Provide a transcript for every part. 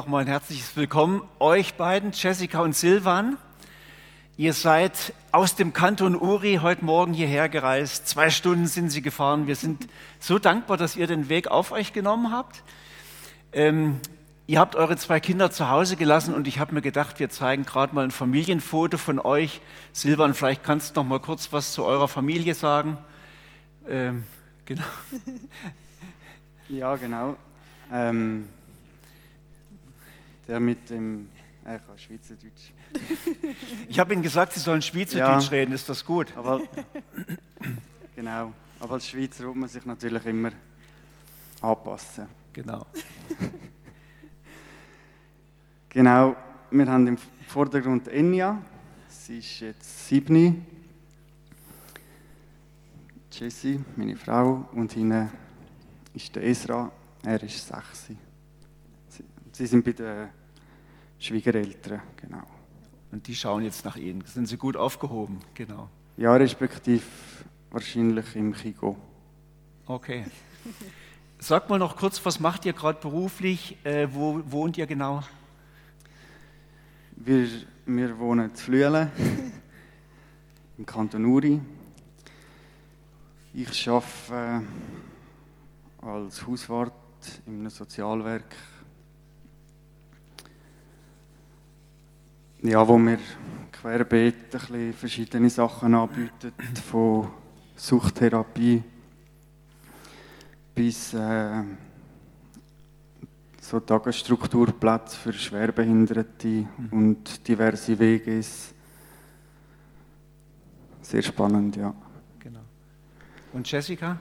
Nochmal ein herzliches Willkommen euch beiden, Jessica und Silvan. Ihr seid aus dem Kanton Uri heute Morgen hierher gereist. Zwei Stunden sind sie gefahren. Wir sind so dankbar, dass ihr den Weg auf euch genommen habt. Ähm, ihr habt eure zwei Kinder zu Hause gelassen und ich habe mir gedacht, wir zeigen gerade mal ein Familienfoto von euch. Silvan, vielleicht kannst du noch mal kurz was zu eurer Familie sagen. Ähm, genau. Ja, genau. Ähm, der mit dem. Ich kann Schweizerdeutsch. Ich habe Ihnen gesagt, Sie sollen Schweizerdeutsch Ja. reden. Ist das gut? Aber. genau. Aber als Schweizer muss man sich natürlich immer anpassen. Genau. Genau. Wir haben im Vordergrund Enya. Sie ist jetzt sieben. Jessie, meine Frau. Und hinten ist der Esra. Er ist sechs. Sie, sind bei den Schwiegereltern. Genau. Und die schauen jetzt nach Ihnen. Sind Sie gut aufgehoben? Genau. Ja, respektive wahrscheinlich im Chigo. Okay. Sag mal noch kurz, was macht ihr gerade beruflich? Äh, wo wohnt ihr genau? Wir, wir wohnen in Flüelen, im Kanton Uri. Ich arbeite äh, als Hauswart in einem Sozialwerk. Ja, wo wir querbeet ein bisschen verschiedene Sachen anbieten, von Suchttherapie bis äh, so Tagesstrukturplätze für Schwerbehinderte und diverse WGs. Sehr spannend, ja. Genau. Und Jessica?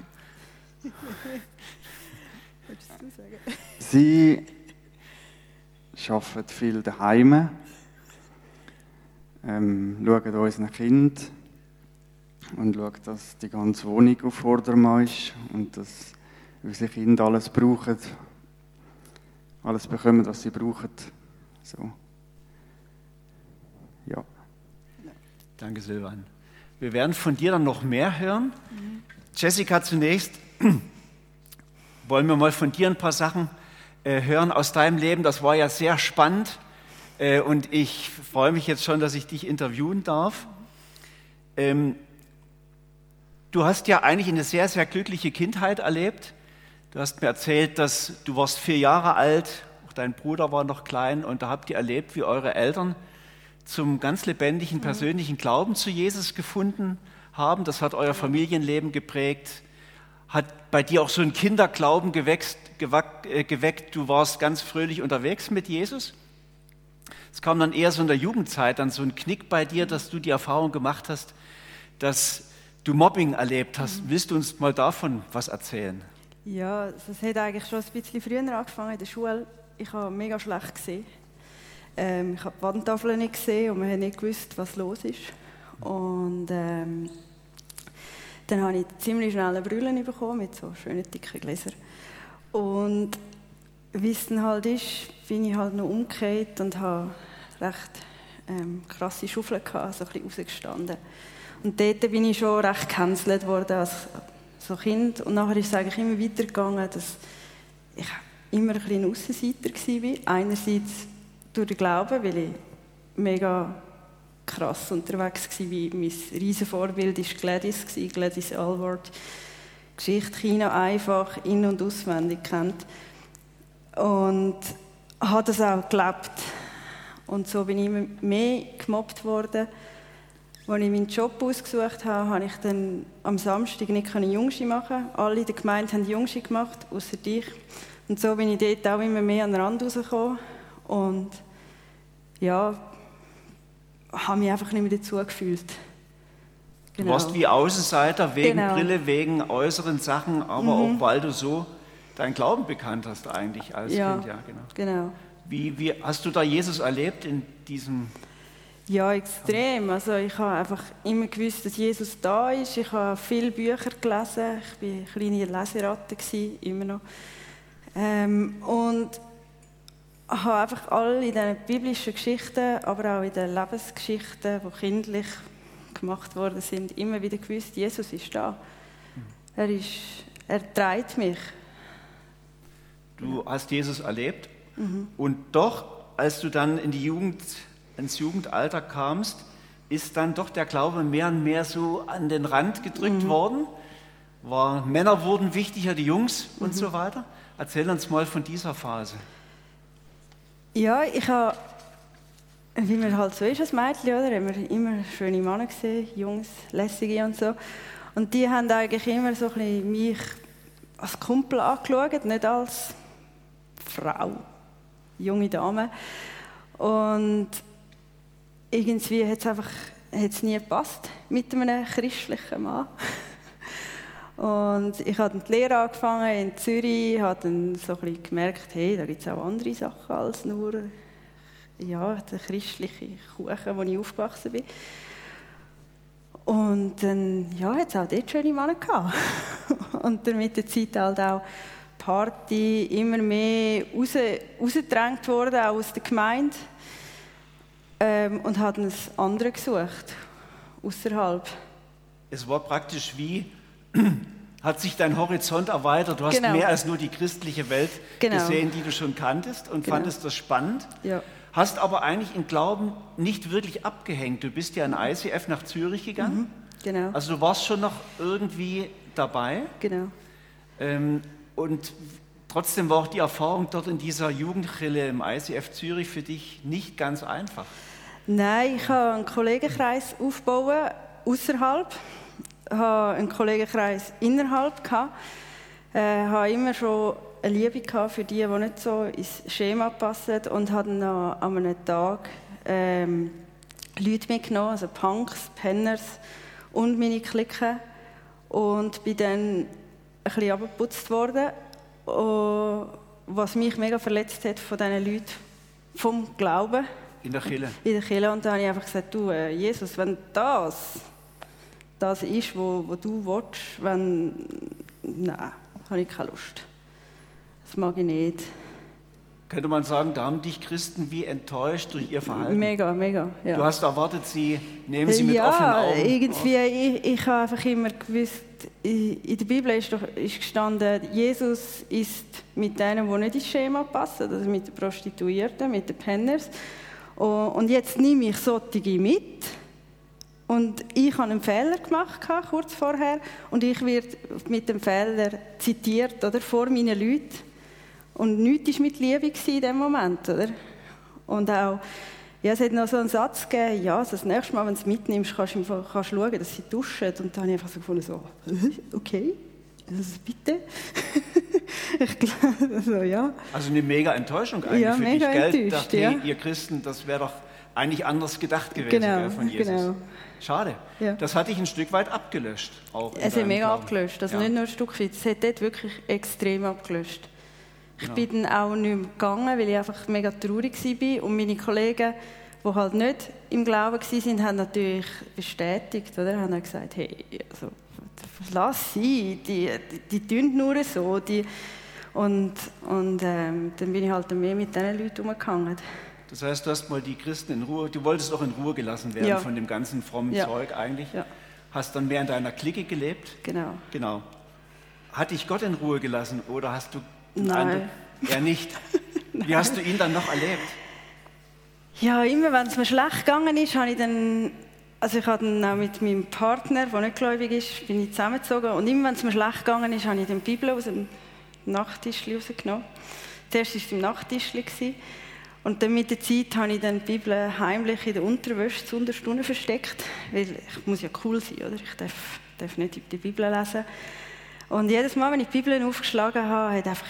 Würdest du sagen? Sie arbeitet viel daheim, ähm, schaut unseren Kind und schaut, dass die ganze Wohnung auf Vordermann ist und dass unsere Kinder alles brauchen, alles bekommen, was sie brauchen. So. Ja. Danke, Silvan. Wir werden von dir dann noch mehr hören. Jessica, zunächst wollen wir mal von dir ein paar Sachen äh, hören aus deinem Leben. Das war ja sehr spannend und ich freue mich jetzt schon, dass ich dich interviewen darf. Ähm, du hast ja eigentlich eine sehr, sehr glückliche Kindheit erlebt. Du hast mir erzählt, dass du warst vier Jahre alt, auch dein Bruder war noch klein und da habt ihr erlebt, wie eure Eltern zum ganz lebendigen persönlichen Glauben zu Jesus gefunden haben. Das hat euer Familienleben geprägt, hat bei dir auch so ein Kinderglauben gewack, äh, geweckt. Du warst ganz fröhlich unterwegs mit Jesus. Es kam dann eher so in der Jugendzeit dann so ein Knick bei dir, dass du die Erfahrung gemacht hast, dass du Mobbing erlebt hast. Willst du uns mal davon was erzählen? Ja, das hat eigentlich schon ein bisschen früher angefangen in der Schule. Ich habe mega schlecht gesehen. Ähm, ich habe die Wandtafeln nicht gesehen und man hat nicht gewusst, was los ist. Und ähm, dann habe ich ziemlich schnell eine Brille bekommen mit so schönen dicken Gläsern. Und wie halt ist, bin ich halt noch umgekehrt und habe recht ähm, krasse Schaufeln gehabt, so ein bisschen rausgestanden. Und dort bin ich schon recht gecancelt worden als so Kind. Und nachher ist es eigentlich immer weitergegangen, dass ich immer ein bisschen Aussenseiter war. Einerseits durch den Glauben, weil ich mega krass unterwegs war. Mein riesen Vorbild war Gladys, Gladys Alward. Geschichte China einfach in- und auswendig kennt. Und habe das auch gelebt. Und so bin ich immer mehr gemobbt worden. Als ich meinen Job ausgesucht habe, habe ich dann am Samstag nicht Jungschi machen. Alle in der Gemeinde haben Jungschi gemacht, außer dich. Und so bin ich dort auch immer mehr an den Rand rausgekommen. Und ja, habe mich einfach nicht mehr dazu gefühlt. Du warst wie Außenseiter wegen Genau. Brille, wegen äußeren Sachen, aber auch weil du so deinen Glauben bekannt hast eigentlich als Ja. Kind. Ja, genau. Genau. Wie, wie hast du da Jesus erlebt in diesem? Ja, extrem. Also ich habe einfach immer gewusst, dass Jesus da ist. Ich habe viele Bücher gelesen. Ich war eine kleine Leseratte, gewesen, immer noch. Ähm, und habe einfach alle in diesen biblischen Geschichten, aber auch in den Lebensgeschichten, die kindlich gemacht worden sind, immer wieder gewusst, Jesus ist da. Er, ist, er trägt mich. Du hast Jesus erlebt Und doch, als du dann in die Jugend, ins Jugendalter kamst, ist dann doch der Glaube mehr und mehr so an den Rand gedrückt worden. War, Männer wurden wichtiger, die Jungs und so weiter. Erzähl uns mal von dieser Phase. Ja, ich habe, wie man halt so ist als Mädchen, oder? Haben wir immer schöne Männer gesehen, Jungs, lässige und so. Und die haben eigentlich immer so ein bisschen mich als Kumpel angeschaut, nicht als Frau, junge Dame. Und irgendwie hat es einfach hat's nie gepasst mit einem christlichen Mann. Und ich habe die Lehre angefangen in Zürich, habe dann so ein bisschen gemerkt, hey, da gibt es auch andere Sachen als nur ja, der christliche Kuchen, wo ich aufgewachsen bin. Und dann ja, hat es auch dort schöne Männer gehabt. Und dann mit der Zeit halt auch Party immer mehr raus, rausgedrängt worden, auch aus der Gemeinde. Ähm, und hat ein andere gesucht, außerhalb. Es war praktisch wie, hat sich dein Horizont erweitert. Du hast Genau. mehr als nur die christliche Welt Genau. gesehen, die du schon kanntest und Genau. fandest das spannend. Ja. Hast aber eigentlich im Glauben nicht wirklich abgehängt. Du bist ja in ICF nach Zürich gegangen. Genau, Also du warst schon noch irgendwie dabei. genau. Ähm, und trotzdem war auch die Erfahrung dort in dieser Jugendrille im ICF Zürich für dich nicht ganz einfach. Nein, ich habe einen Kollegenkreis aufbauen außerhalb, habe einen Kollegenkreis innerhalb gehabt, äh, habe immer schon eine Liebe gehabt für die, die nicht so ins Schema passen und habe dann an einem Tag ähm, Leute mitgenommen, also Punks, Penners und meine Clique. Und bin dann ein bisschen abgeputzt worden, oh, was mich mega verletzt hat von diesen Leuten vom Glauben In der Kirche. in der Kirche und da habe ich einfach gesagt, du äh, Jesus, wenn das das ist, wo, wo du willst, wenn, nein, habe ich keine Lust. Das mag ich nicht. Könnte man sagen, da haben dich Christen wie enttäuscht durch ihr Verhalten. Mega, mega, ja. Du hast erwartet, sie nehmen sie mit ja, offenen Augen. irgendwie, ich, ich habe einfach immer gewusst, in der Bibel ist, doch, ist gestanden, Jesus ist mit denen, die nicht ins Schema passen, also mit den Prostituierten, mit den Penners. Und jetzt nehme ich solche mit und ich habe einen Fehler gemacht, kurz vorher, und ich werde mit dem Fehler zitiert oder, vor meinen Leuten. Und nichts war mit Liebe in dem Moment, oder? Und auch, ja, es hat noch so einen Satz gegeben, ja, also das nächste Mal, wenn du es mitnimmst, kannst du, kannst schauen, dass sie duschen. Und da habe ich einfach so gefunden, so, okay, also bitte. ich glaube, also, ja. Also eine mega Enttäuschung eigentlich Ja, für mega dich, gell? Dachte, ja. ihr Christen, das wäre doch eigentlich anders gedacht gewesen Genau, gell, von Jesus. genau. Schade. Ja. Das hat dich ein Stück weit abgelöscht. Auch Es hat mega Glauben. abgelöscht, also Ja. nicht nur ein Stück weit, es hat dort wirklich extrem abgelöscht. Ich Ja. bin dann auch nicht mehr gegangen, weil ich einfach mega traurig war. Und meine Kollegen, die halt nicht im Glauben waren, haben natürlich bestätigt, oder? haben dann gesagt, hey, also, lass sie, die, die, die tun nur so. Die, und und ähm, dann bin ich halt mehr mit diesen Leuten umgegangen. Das heißt, du hast mal die Christen in Ruhe, du wolltest auch in Ruhe gelassen werden Ja. von dem ganzen frommen Ja. Zeug eigentlich. Ja. Hast dann mehr in deiner Clique gelebt. Genau. Genau. Hat dich Gott in Ruhe gelassen oder hast du Nein. Eindruck, er nicht? Wie hast du ihn dann noch erlebt? Ja, immer wenn es mir schlecht gegangen ist, habe ich dann, also ich habe dann auch mit meinem Partner, der nicht gläubig ist, bin ich zusammengezogen und immer wenn es mir schlecht gegangen ist, habe ich dann die Bibel aus dem Nachttischli rausgenommen. Zuerst war es im Nachttischli gewesen. und dann mit der Zeit habe ich dann die Bibel heimlich in der Unterwäsche zu Unterstunden versteckt, weil ich muss ja cool sein, oder? Ich darf, darf nicht die Bibel lesen. Und jedes Mal, wenn ich die Bibel aufgeschlagen habe, hat einfach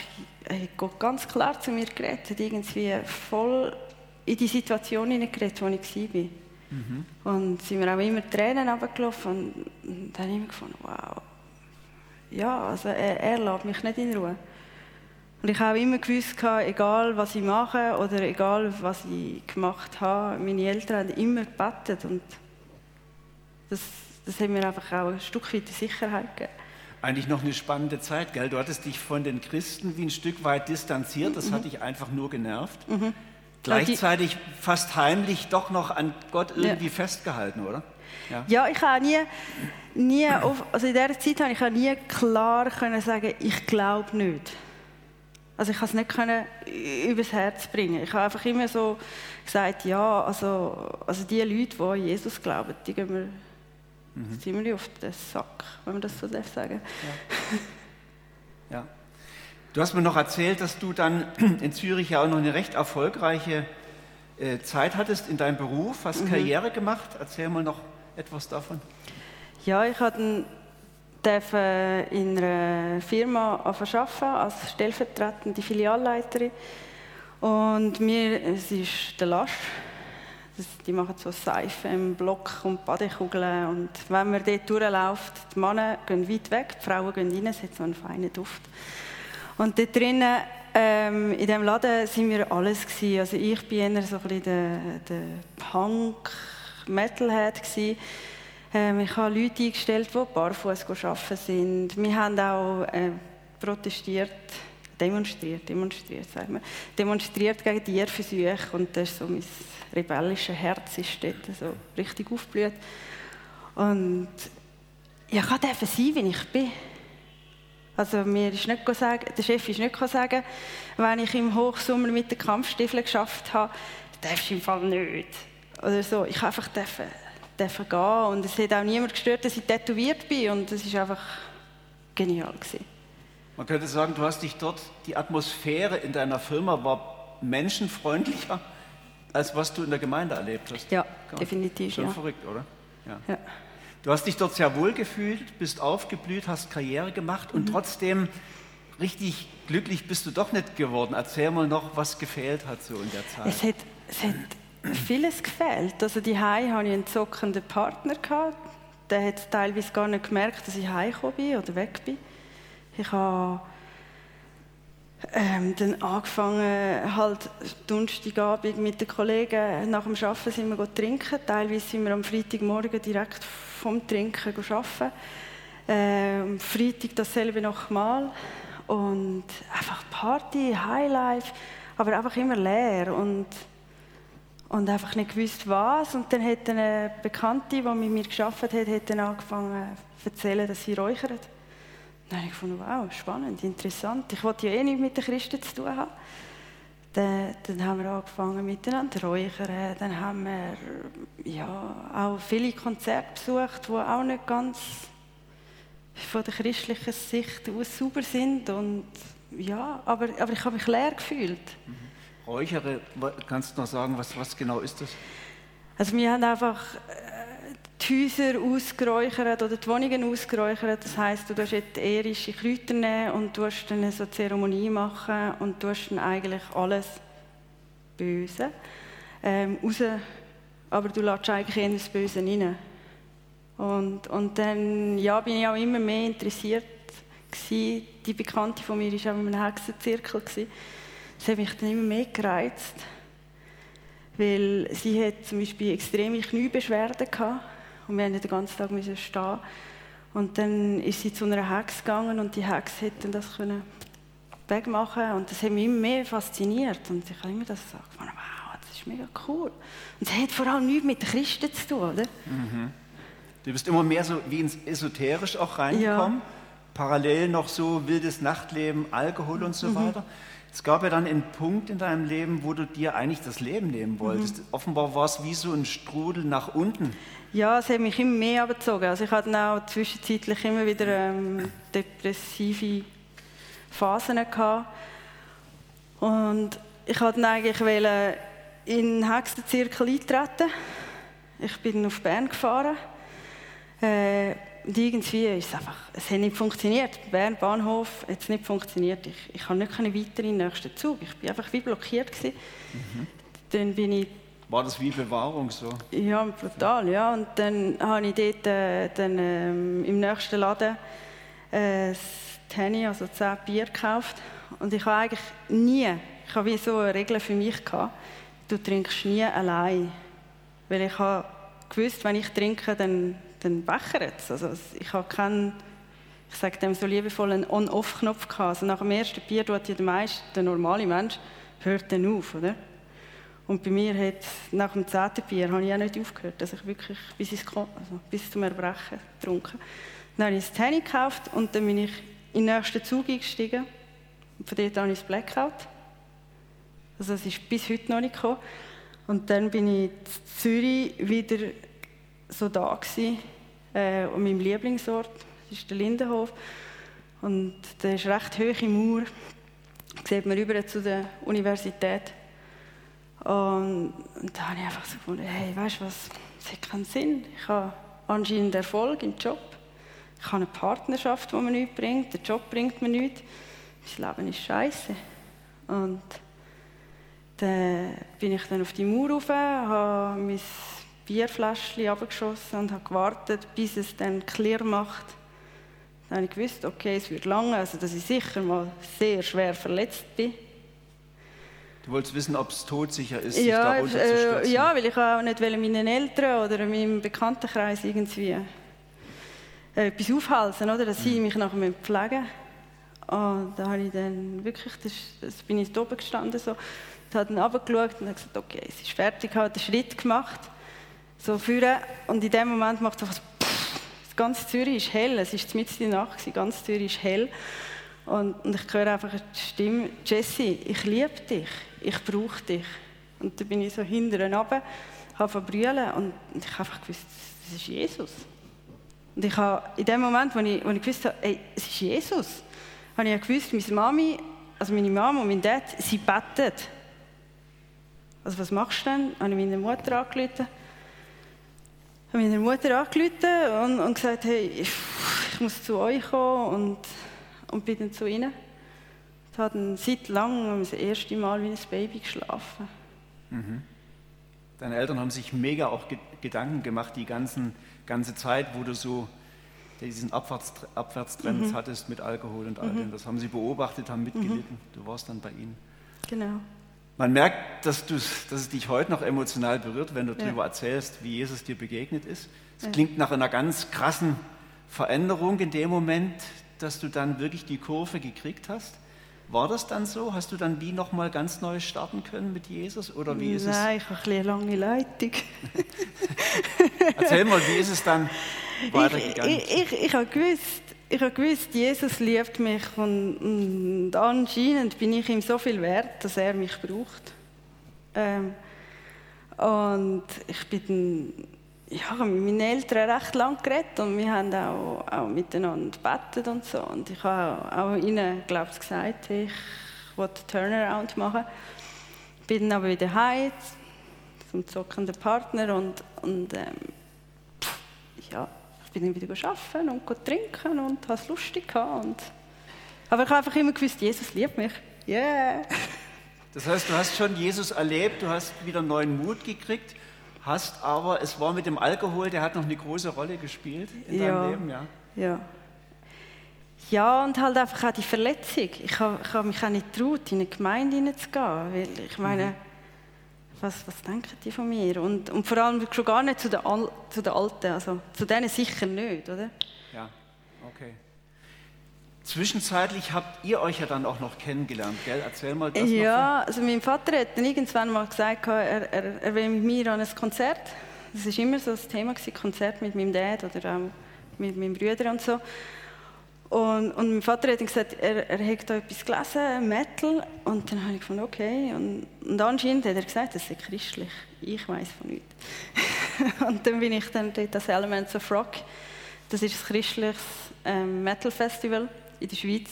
hat Gott ganz klar zu mir geredet, hat irgendwie voll in die Situation hineingeredet, wo ich war. Und sind mir auch immer Tränen runtergelaufen und, und dann habe ich immer gefunden, wow, ja, also er, er lässt mich nicht in Ruhe. Und ich habe immer gewusst, egal was ich mache oder egal was ich gemacht habe, meine Eltern haben immer gebetet und das, das hat mir einfach auch ein Stück weit Sicherheit gegeben. Eigentlich noch eine spannende Zeit, gell? Du hattest dich von den Christen wie ein Stück weit distanziert, das hat dich einfach nur genervt. Gleichzeitig fast heimlich doch noch an Gott irgendwie festgehalten, oder? Ja. Ja, ich habe nie, nie auf, also in dieser Zeit habe ich auch nie klar können sagen, ich glaube nicht. Also ich konnte es nicht können übers Herz bringen. Ich habe einfach immer so gesagt, ja, also, also die Leute, die an Jesus glauben, die gehen mir mhm. ziemlich auf den Sack, wenn man das so darf sagen. Ja. ja. Du hast mir noch erzählt, dass du dann in Zürich ja auch noch eine recht erfolgreiche äh, Zeit hattest in deinem Beruf, hast mhm. Karriere gemacht. Erzähl mal noch etwas davon. Ja, ich hatte in einer Firma arbeiten als stellvertretende Filialleiterin. Und mir, es ist der Lasch, die machen so Seife im Block und Badekugeln. Und wenn man dort durchläuft, die Männer gehen weit weg, die Frauen gehen rein, es hat so einen feinen Duft. Und dort drinnen, ähm, in diesem Laden, sind wir alles gewesen. Also ich bin eher so ein bisschen der, der Punk-Metalhead gewesen. Ähm, ich habe Leute eingestellt, die barfuß arbeiten sind. Wir haben auch äh, protestiert, demonstriert, demonstriert, sagen wir, demonstriert gegen Tierversuche und das ist so mein rebellisches Herz ist dort so richtig aufgeblüht. Und ich durfte sein, wie ich bin. Also mir ist nicht sagen, der Chef ist nicht sagen, wenn ich im Hochsommer mit den Kampfstiefeln geschafft habe, darfst du im Fall nicht. Oder so. Ich einfach dürfen dürfen gehen. Und es hat auch niemand gestört, dass ich tätowiert bin. Und es war einfach genial. Gewesen. Man könnte sagen, du hast dich dort, die Atmosphäre in deiner Firma war menschenfreundlicher, als was du in der Gemeinde erlebt hast. Ja, definitiv. Schon ja. verrückt, oder? Ja. ja. Du hast dich dort sehr wohl gefühlt, bist aufgeblüht, hast Karriere gemacht und mhm. trotzdem richtig glücklich bist du doch nicht geworden. Erzähl mal noch, was gefehlt hat so in der Zeit. Es hat, es hat vieles gefehlt. Also die hatte ich einen zockenden Partner gehabt. Der hat teilweise gar nicht gemerkt, dass ich heimgekommen bin oder weg bin. Ich habe ähm, dann angefangen, halt Donnerstagabend mit den Kollegen nach dem Arbeiten sind wir trinken. Teilweise sind wir am Freitagmorgen direkt vom Trinken arbeiten. Ähm, Freitag dasselbe nochmal. Und einfach Party, Highlife, aber einfach immer leer. Und und einfach nicht gewusst, was. Und dann hat eine Bekannte, die mit mir gearbeitet hat, hat dann angefangen zu erzählen, dass sie räuchert. Dann habe ich gefunden, wow, spannend, interessant. Ich wollte ja eh nichts mit den Christen zu tun haben. Dann, dann haben wir angefangen miteinander zu räuchern. Dann haben wir ja, auch viele Konzerte besucht, die auch nicht ganz von der christlichen Sicht aus sauber sind. Und, ja, aber, aber ich habe mich leer gefühlt. Mhm. Räuchere, kannst du noch sagen, was, was genau ist das? Also wir haben einfach die Häuser ausgeräuchert oder die Wohnungen ausgeräuchert. Das heisst, du tust jetzt irische Kräuter nehmen und du dann so eine Zeremonie machen und du dann eigentlich alles Böse ähm, raus, aber du lässt eigentlich eher das Böse rein. Und, und dann ja, bin ich auch immer mehr interessiert gewesen. Die Bekannte von mir war auch in einem Hexenzirkel. Gewesen das hat mich dann immer mehr gereizt, weil sie hat zum Beispiel extreme Kniebeschwerden gehabt und wir mussten den ganzen Tag müssen stehen. Und dann ist sie zu einer Hex gegangen und die Hex hätte das können wegmachen und das hat mich immer mehr fasziniert und ich habe immer das gesagt, wow, das ist mega cool. Und es hat vor allem nichts mit Christen zu tun, oder? Mhm. Du bist immer mehr so wie ins Esoterisch auch reingekommen, ja. parallel noch so wildes Nachtleben, Alkohol und so mhm. weiter. Es gab ja dann einen Punkt in deinem Leben, wo du dir eigentlich das Leben nehmen wolltest. Mhm. Offenbar war es wie so ein Strudel nach unten. Ja, es hat mich immer mehr abgezogen. Also ich hatte dann auch zwischenzeitlich immer wieder ähm, depressive Phasen gehabt. Und ich wollte eigentlich in den Hexenzirkel eintreten. Ich bin auf Bern gefahren. Äh, und irgendwie ist es einfach, es hat nicht funktioniert. Bern Bahnhof hat es nicht funktioniert. Ich, ich konnte nicht weiter in den nächsten Zug. Ich war einfach wie blockiert. Mhm. Dann bin ich war das wie Bewahrung so? Ja, brutal, ja. Und dann habe ich dort äh, dann, ähm, im nächsten Laden äh, Tenny, also 10 Bier gekauft. Und ich habe eigentlich nie, ich habe wie so eine Regel für mich gehabt, du trinkst nie allein. Weil ich habe gewusst, wenn ich trinke, dann dann bechert es. Also ich habe keinen, ich sage dem so liebevoll, einen On-Off-Knopf gehabt. Also nach dem ersten Bier tut ja der meiste, der normale Mensch, hört dann auf, oder? Und bei mir hat nach dem zehnten Bier habe ich auch nicht aufgehört, dass ich wirklich bis, ins, also bis zum Erbrechen getrunken Dann habe ich das Tanny gekauft und dann bin ich in den nächsten Zug eingestiegen Und von dort an ist Blackout. Also es ist bis heute noch nicht gekommen. Und dann bin ich in Zürich wieder so da gewesen, äh, an meinem Lieblingsort, das ist der Lindenhof. Und der ist recht hoch im Mauer. Sieht man rüber zu der Universität. Und, und da habe ich einfach so gefunden, hey, weißt du was, das hat keinen Sinn. Ich habe anscheinend Erfolg im Job. Ich habe eine Partnerschaft, die mir nichts bringt. Der Job bringt mir nichts. Mein Leben ist scheiße. Und dann bin ich dann auf die Mauer rauf, habe mein Bierfläschchen abgeschossen und habe gewartet, bis es dann clear macht. Dann habe ich gewusst, okay, es wird lange, also dass ich sicher mal sehr schwer verletzt bin. Du wolltest wissen, ob es todsicher ist, ja, sich da äh, Ja, weil ich auch nicht meinen Eltern oder meinem Bekanntenkreis irgendwie äh, etwas aufhalten, oder? dass sie mhm. mich nachher pflegen. Und da habe ich dann wirklich, das, das bin ich oben gestanden, so, und habe dann runtergeschaut und habe gesagt, okay, es ist fertig, habe einen Schritt gemacht, so führen. Und in dem Moment macht es so was, ganz Zürich ist hell, es ist mitten in der Nacht, ganz Zürich ist hell und, und ich höre einfach die Stimme, Jessie, ich liebe dich ich brauche dich. Und dann bin ich so hinten runter, habe verbrüllen und ich habe einfach gewusst, das ist Jesus. Und ich habe in dem Moment, wo ich, wo ich gewusst habe, ey, es ist Jesus, habe ich gewusst, meine Mami, also meine Mama und mein Dad, sie beten. Also was machst du denn? Habe ich meine Mutter angerufen. Habe meine Mutter angerufen und, und gesagt, hey, ich muss zu euch kommen und, und bin dann zu ihnen. Ich habe seit langem das erste Mal wie ein Baby geschlafen. Mhm. Deine Eltern haben sich mega auch Gedanken gemacht, die ganzen, ganze Zeit, wo du so diesen Abwärts, Abwärtstrend mhm. hattest mit Alkohol und all mhm. dem. Das haben sie beobachtet, haben mitgelitten. Mhm. Du warst dann bei ihnen. Genau. Man merkt, dass, dass es dich heute noch emotional berührt, wenn du ja. darüber erzählst, wie Jesus dir begegnet ist. Es ja. klingt nach einer ganz krassen Veränderung in dem Moment, dass du dann wirklich die Kurve gekriegt hast. War das dann so? Hast du dann wie nochmal ganz neu starten können mit Jesus? Oder wie ist Nein, es? ich habe eine lange Leitung. Erzähl mal, wie ist es dann weitergegangen? Ich, ich, ich, ich habe gewusst, ich habe gewusst, Jesus liebt mich und, und, anscheinend bin ich ihm so viel wert, dass er mich braucht. Ähm, und ich bin ja, mit meinen Eltern recht lang geredet und wir haben auch, auch miteinander gebetet und so. Und ich habe auch ihnen, glaube ich, gesagt, ich wollte Turnaround machen. Bin dann aber wieder heim zum zockenden Partner und, und ähm, ja, ich bin dann wieder arbeiten und trinken und habe es lustig gehabt. Und, aber ich habe einfach immer gewusst, Jesus liebt mich. Yeah! Das heißt, du hast schon Jesus erlebt, du hast wieder neuen Mut gekriegt hast, aber es war mit dem Alkohol, der hat noch eine große Rolle gespielt in ja, deinem Leben, ja? Ja. Ja, und halt einfach auch die Verletzung. Ich habe, ich habe mich auch nicht getraut, in eine Gemeinde hineinzugehen, weil ich meine, mhm. was, was denken die von mir? Und, und vor allem schon gar nicht zu den, zu den Alten, also zu denen sicher nicht, oder? Ja, okay. Zwischenzeitlich habt ihr euch ja dann auch noch kennengelernt, gell? Erzähl mal das Ja, also mein Vater hat dann irgendwann mal gesagt, er, er, er will mit mir an ein Konzert. Das war immer so das Thema, gewesen, Konzert mit meinem Dad oder auch mit meinen Brüdern und so. Und, und mein Vater hat dann gesagt, er, er hat da etwas gelesen, Metal. Und dann habe ich gefunden, okay. Und, und anscheinend hat er gesagt, das ist christlich. Ich weiß von nichts. und dann bin ich dann dort das Elements of Rock. Das ist ein christliches ähm, Metal Festival in der Schweiz.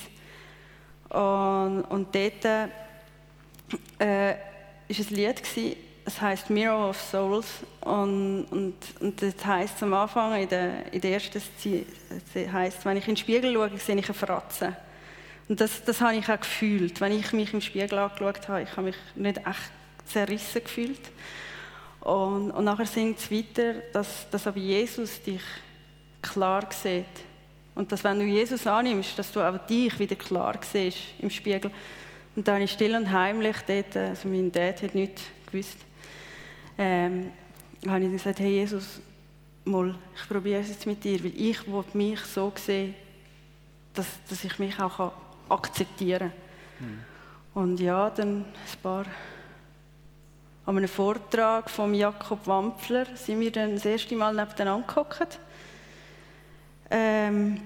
Und, und dort äh, ein Lied, gewesen, es heißt Mirror of Souls. Und, und, und das heisst am Anfang, in der, in der ersten heisst, wenn ich in den Spiegel schaue, sehe ich eine Fratze. Und das, das habe ich auch gefühlt. Wenn ich mich im Spiegel angeschaut habe, ich habe mich nicht echt zerrissen gefühlt. Und, und nachher singt es weiter, dass, dass aber Jesus dich klar sieht und dass, wenn du Jesus annimmst, dass du auch dich wieder klar siehst im Spiegel. Und dann ist still und heimlich dort, also mein Dad hat nichts gewusst, ähm, habe ich gesagt, hey Jesus, mal, ich probiere es jetzt mit dir, weil ich will mich so sehen, dass, dass ich mich auch akzeptieren kann. Mhm. Und ja, dann ein paar an einem Vortrag von Jakob Wampfler sind wir dann das erste Mal nebeneinander gehockt. Ähm,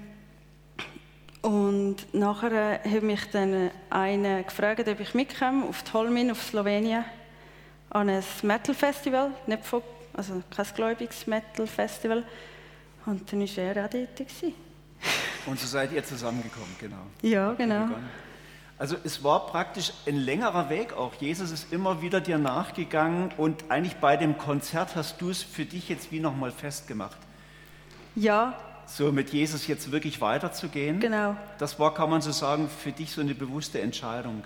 Und nachher hat mich dann einer gefragt, ob ich mitkomme auf Tolmin, auf Slowenien, an ein Metal-Festival, nicht von, also kein gläubiges Metal-Festival. Und dann war er auch dort. Gewesen. Und so seid ihr zusammengekommen, genau. Ja, genau. Also es war praktisch ein längerer Weg auch. Jesus ist immer wieder dir nachgegangen und eigentlich bei dem Konzert hast du es für dich jetzt wie nochmal festgemacht. Ja. So mit Jesus jetzt wirklich weiterzugehen. Genau. Das war, kann man so sagen, für dich so eine bewusste Entscheidung.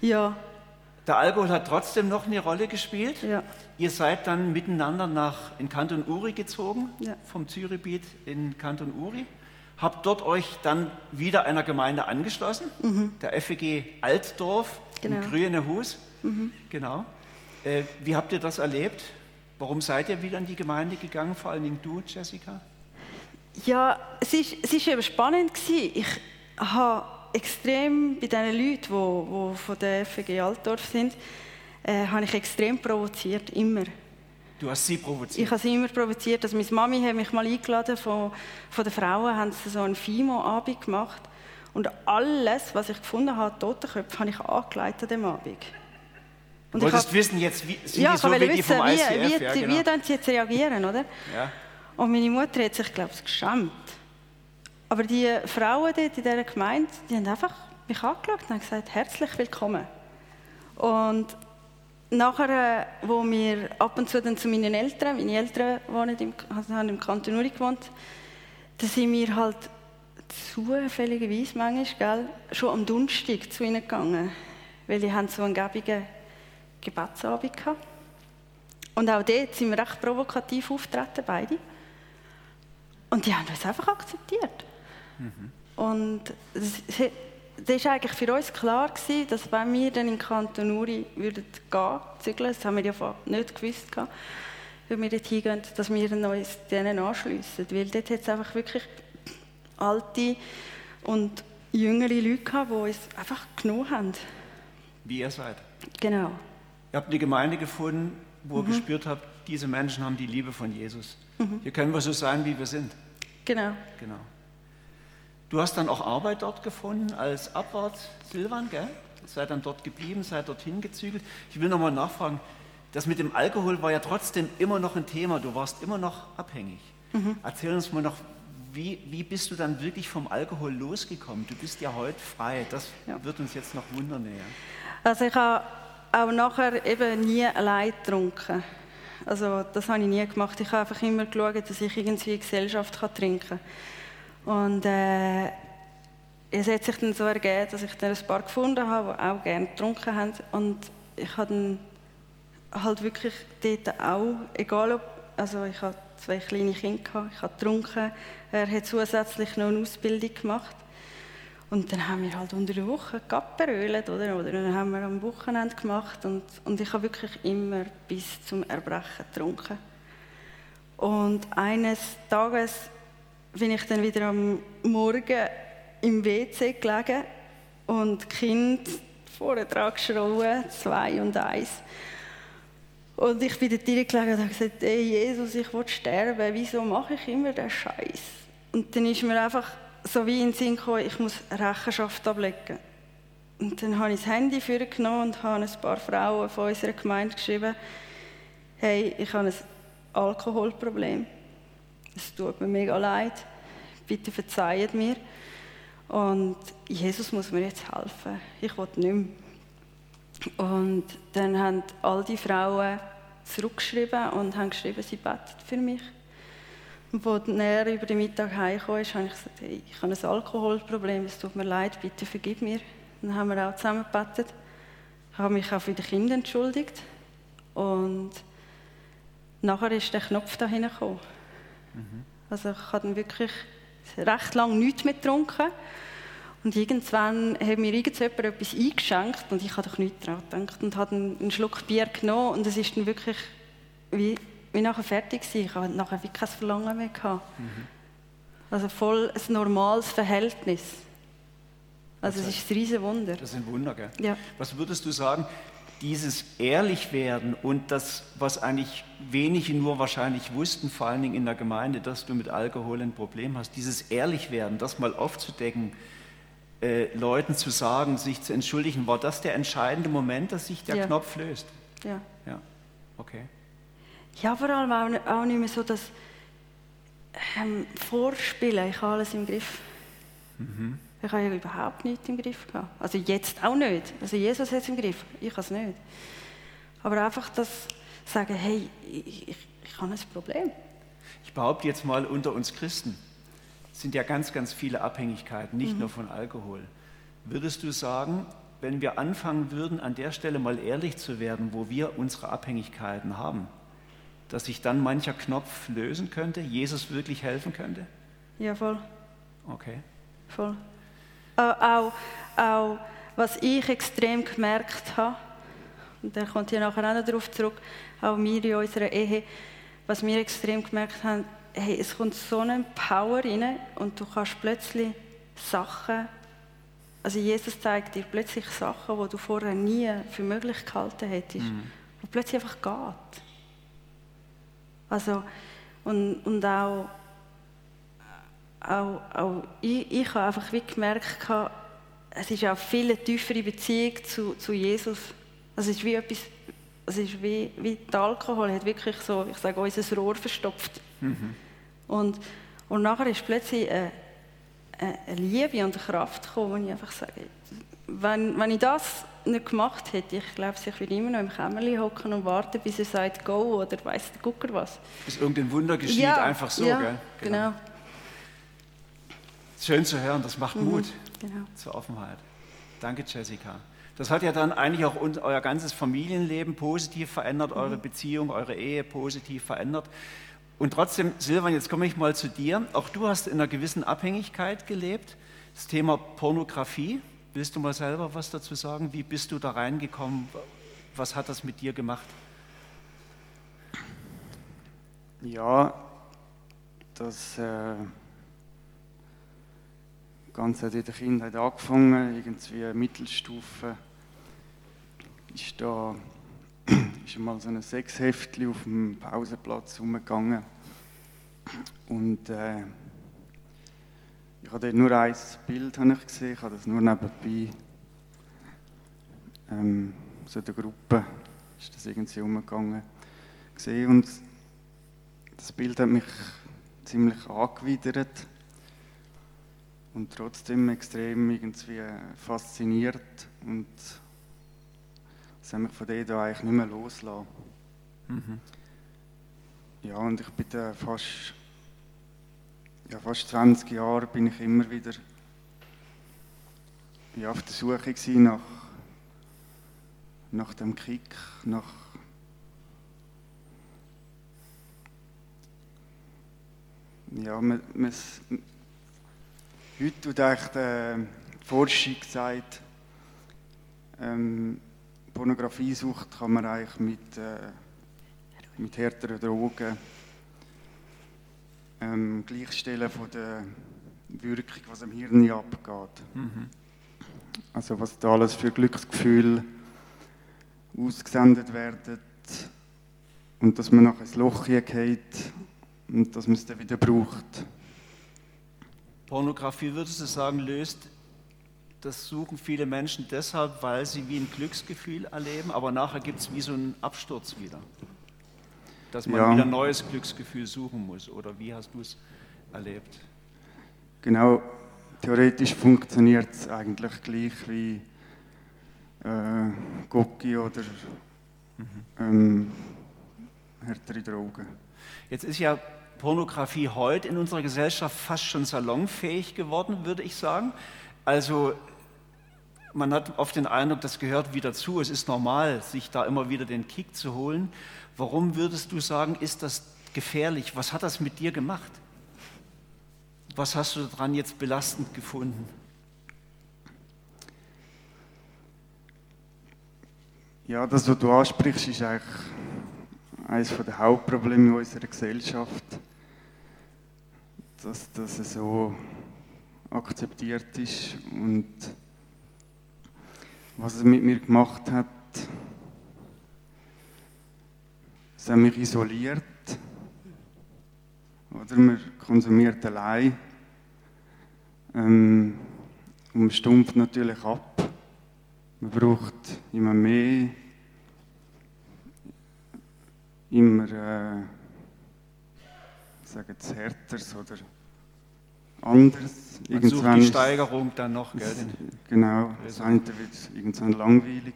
Ja. Der Alkohol hat trotzdem noch eine Rolle gespielt. Ja. Ihr seid dann miteinander nach in Kanton Uri gezogen, ja. vom Zürichbiet in Kanton Uri habt dort euch dann wieder einer Gemeinde angeschlossen, mhm. der FEG Altdorf genau. im Grüne Hus. Mhm. Genau. Äh, wie habt ihr das erlebt? Warum seid ihr wieder in die Gemeinde gegangen, vor allen Dingen du, Jessica? Ja, es war es ist eben spannend. Gewesen. Ich habe extrem bei den Leuten, die, die von der FEG Altdorf sind, äh, habe ich extrem provoziert, immer. Du hast sie provoziert? Ich habe sie immer provoziert. Also meine Mami hat mich mal eingeladen, von, von den Frauen haben sie so einen FIMO-Abend gemacht. Und alles, was ich gefunden habe, Totenköpfe, habe ich angelegt an diesem Abend. Und du wolltest hab, wissen, jetzt, wie, sind ja, die so wie wissen, vom wie, ICF? Wie, ja, genau. wie dann sie jetzt reagieren, oder? Ja. Und meine Mutter hat sich, glaube ich, geschämt. Aber die Frauen dort in dieser Gemeinde, die haben einfach mich angeschaut und haben gesagt, herzlich willkommen. Und nachher, wo wir ab und zu dann zu meinen Eltern, meine Eltern wohnen im, also haben im Kanton Uri gewohnt, da sind wir halt zufälligerweise manchmal gell, schon am Donnerstag zu ihnen gegangen, weil die haben so einen gäbigen Gebetsabend gehabt. Und auch dort sind wir recht provokativ auftreten, beide. Und die haben uns einfach akzeptiert. Mhm. Und es, das war eigentlich für uns klar, gewesen, dass wenn wir dann in Kanton Uri würden gehen, zügeln, das haben wir ja nicht gewusst, wenn wir dort hingehen, dass wir uns denen anschliessen. Weil dort hat es einfach wirklich alte und jüngere Leute gehabt, die uns einfach genommen haben. Wie ihr seid. Genau. Ihr habt eine Gemeinde gefunden, wo mhm. ihr gespürt habt, diese Menschen haben die Liebe von Jesus. Mhm. Hier können wir so sein, wie wir sind. Genau. Genau. Du hast dann auch Arbeit dort gefunden als Abwart Silvan, gell? Seid dann dort geblieben, seid dorthin gezügelt. Ich will nochmal nachfragen, das mit dem Alkohol war ja trotzdem immer noch ein Thema. Du warst immer noch abhängig. Mhm. Erzähl uns mal noch, wie, wie bist du dann wirklich vom Alkohol losgekommen? Du bist ja heute frei. Das ja. wird uns jetzt noch wundern. Ja. Also ich habe auch nachher eben nie allein getrunken. Also das habe ich nie gemacht. Ich habe einfach immer geschaut, dass ich irgendwie Gesellschaft trinken kann. Und äh, es hat sich dann so ergeben, dass ich dann ein paar gefunden habe, die auch gerne getrunken haben. Und ich habe dann halt wirklich dort auch, egal ob, also ich habe zwei kleine Kinder ich habe getrunken, er hat zusätzlich noch eine Ausbildung gemacht. Und dann haben wir halt unter der Woche gapperölet, oder? Oder dann haben wir am Wochenende gemacht und, und ich habe wirklich immer bis zum Erbrechen getrunken. Und eines Tages bin ich dann wieder am Morgen im WC gelegen und Kind vorne dran geschrauen, zwei und eins. Und ich bin dort gelegen und habe gesagt, hey Jesus, ich will sterben, wieso mache ich immer den Scheiß? Und dann ist mir einfach so wie in den Sinn gekommen, ich muss Rechenschaft ablegen. Und dann habe ich das Handy genommen und habe ein paar Frauen von unserer Gemeinde geschrieben, hey, ich habe ein Alkoholproblem es tut mir mega leid, bitte verzeiht mir. Und Jesus muss mir jetzt helfen, ich will nicht mehr. Und dann haben all die Frauen zurückgeschrieben und haben geschrieben, sie betet für mich. Als er über den Mittag heimgekommen ist, habe ich gesagt, hey, ich habe ein Alkoholproblem, es tut mir leid, bitte vergib mir. Dann haben wir auch zusammen gebetet. Ich habe mich auch für die Kinder entschuldigt. Und nachher ist der Knopf da hingekommen. Mhm. Also ich habe wirklich recht lange nichts mehr getrunken. Und irgendwann hat mir irgendjemand etwas eingeschenkt und ich habe doch nichts daran gedacht und habe einen Schluck Bier genommen und es ist dann wirklich wie, wie nachher fertig gewesen. Ich habe nachher wie kein Verlangen mehr gehabt. Mhm. Also voll ein normales Verhältnis. Also es ist ein riesen Wunder. Das ist ein Wunder, gell? Ja. Was würdest du sagen, dieses Ehrlichwerden und das, was eigentlich wenige nur wahrscheinlich wussten, vor allen Dingen in der Gemeinde, dass du mit Alkohol ein Problem hast, dieses Ehrlichwerden, das mal aufzudecken, äh, Leuten zu sagen, sich zu entschuldigen, war das der entscheidende Moment, dass sich der Ja. Knopf löst? Ja. Ja, okay. Ja, vor allem auch, nicht- auch nicht mehr so das ähm, Vorspielen, ich habe alles im Griff. Ich habe ja überhaupt nichts im Griff gehabt. Also jetzt auch nicht. Also Jesus hat es im Griff, ich habe es nicht. Aber einfach das sagen, hey, ich, ich, ich habe ein Problem. Ich behaupte jetzt mal, unter uns Christen sind ja ganz, ganz viele Abhängigkeiten, Mhm. nicht nur von Alkohol. Würdest du sagen, wenn wir anfangen würden, an der Stelle mal ehrlich zu werden, wo wir unsere Abhängigkeiten haben, dass sich dann mancher Knopf lösen könnte, Jesus wirklich helfen könnte? Ja, voll. Okay. Voll. Auch, auch, auch, was ich extrem gemerkt habe, und da kommt hier nachher auch noch darauf zurück, auch wir in unserer Ehe, was wir extrem gemerkt haben, hey, es kommt so eine Power rein und du kannst plötzlich Sachen, also Jesus zeigt dir plötzlich Sachen, die du vorher nie für möglich gehalten hättest, wo plötzlich einfach geht. Also, und, und auch, auch, auch ich, ich habe einfach wie gemerkt, es ist auch viel eine tiefere Beziehung zu, zu Jesus. Es ist wie etwas, es ist wie, wie der Alkohol hat wirklich so, ich sage, unser Rohr verstopft. Und, und nachher ist plötzlich eine, eine Liebe und eine Kraft gekommen, wo ich einfach sage, wenn, wenn ich das nicht gemacht hätte, ich glaube, ich würde immer noch im Kämmerchen hocken und warten, bis er sagt, go oder weiss der Gucker was. Bis irgendein Wunder geschieht, einfach so, ja, gell? Genau. Schön zu hören, das macht Mut genau. zur Offenheit. Danke, Jessica. Das hat ja dann eigentlich auch euer ganzes Familienleben positiv verändert, eure Beziehung, eure Ehe positiv verändert. Und trotzdem, Silvan, jetzt komme ich mal zu dir. Auch du hast in einer gewissen Abhängigkeit gelebt. Das Thema Pornografie. Willst du mal selber was dazu sagen? Wie bist du da reingekommen? Was hat das mit dir gemacht? Ja, das äh, Ganze hat in der Kindheit angefangen, irgendwie Mittelstufe. Ist da ist mal so ein Sexheftli auf dem Pausenplatz rumgegangen. Und äh, ich habe dort nur ein Bild habe ich gesehen, ich habe das nur nebenbei. Ähm, so in der Gruppe ist das irgendwie umgegangen. Gesehen und das Bild hat mich ziemlich angewidert und trotzdem extrem irgendwie fasziniert und das hat mich von dort eigentlich nicht mehr losgelassen. Ja, und ich bin fast, ja, fast 20 Jahre bin ich immer wieder ja, auf der Suche nach, nach dem Kick, nach Ja, man, man, heute tut eigentlich die Forschung sagt, ähm, Pornografiesucht kann man eigentlich mit, äh, mit härteren Drogen ähm, gleichstellen von der Wirkung, was im Hirn abgeht. Also was da alles für Glücksgefühle ausgesendet werden und dass man nachher ins Loch geht und dass man es dann wieder braucht. Pornografie, würdest du sagen, löst das suchen viele Menschen deshalb, weil sie wie ein Glücksgefühl erleben, aber nachher gibt es wie so einen Absturz wieder. Dass man Ja. wieder ein neues Glücksgefühl suchen muss. Oder wie hast du es erlebt? Genau, theoretisch funktioniert es eigentlich gleich wie äh, Gocki oder ähm, härtere Drogen. Jetzt ist ja Pornografie heute in unserer Gesellschaft fast schon salonfähig geworden, würde ich sagen. Also man hat oft den Eindruck, das gehört wieder zu. Es ist normal, sich da immer wieder den Kick zu holen. Warum würdest du sagen, ist das gefährlich? Was hat das mit dir gemacht? Was hast du daran jetzt belastend gefunden? Ja, das, was du ansprichst, ist eigentlich eines der Hauptprobleme unserer Gesellschaft, dass das so akzeptiert ist und was es mit mir gemacht hat, es hat mich isoliert. Oder man konsumiert allein. Ähm, und man stumpft natürlich ab. Man braucht immer mehr, immer, äh, sagen es härteres oder anderes. Man sucht die Steigerung dann noch, gell? Genau, das eine wird irgendwann langweilig.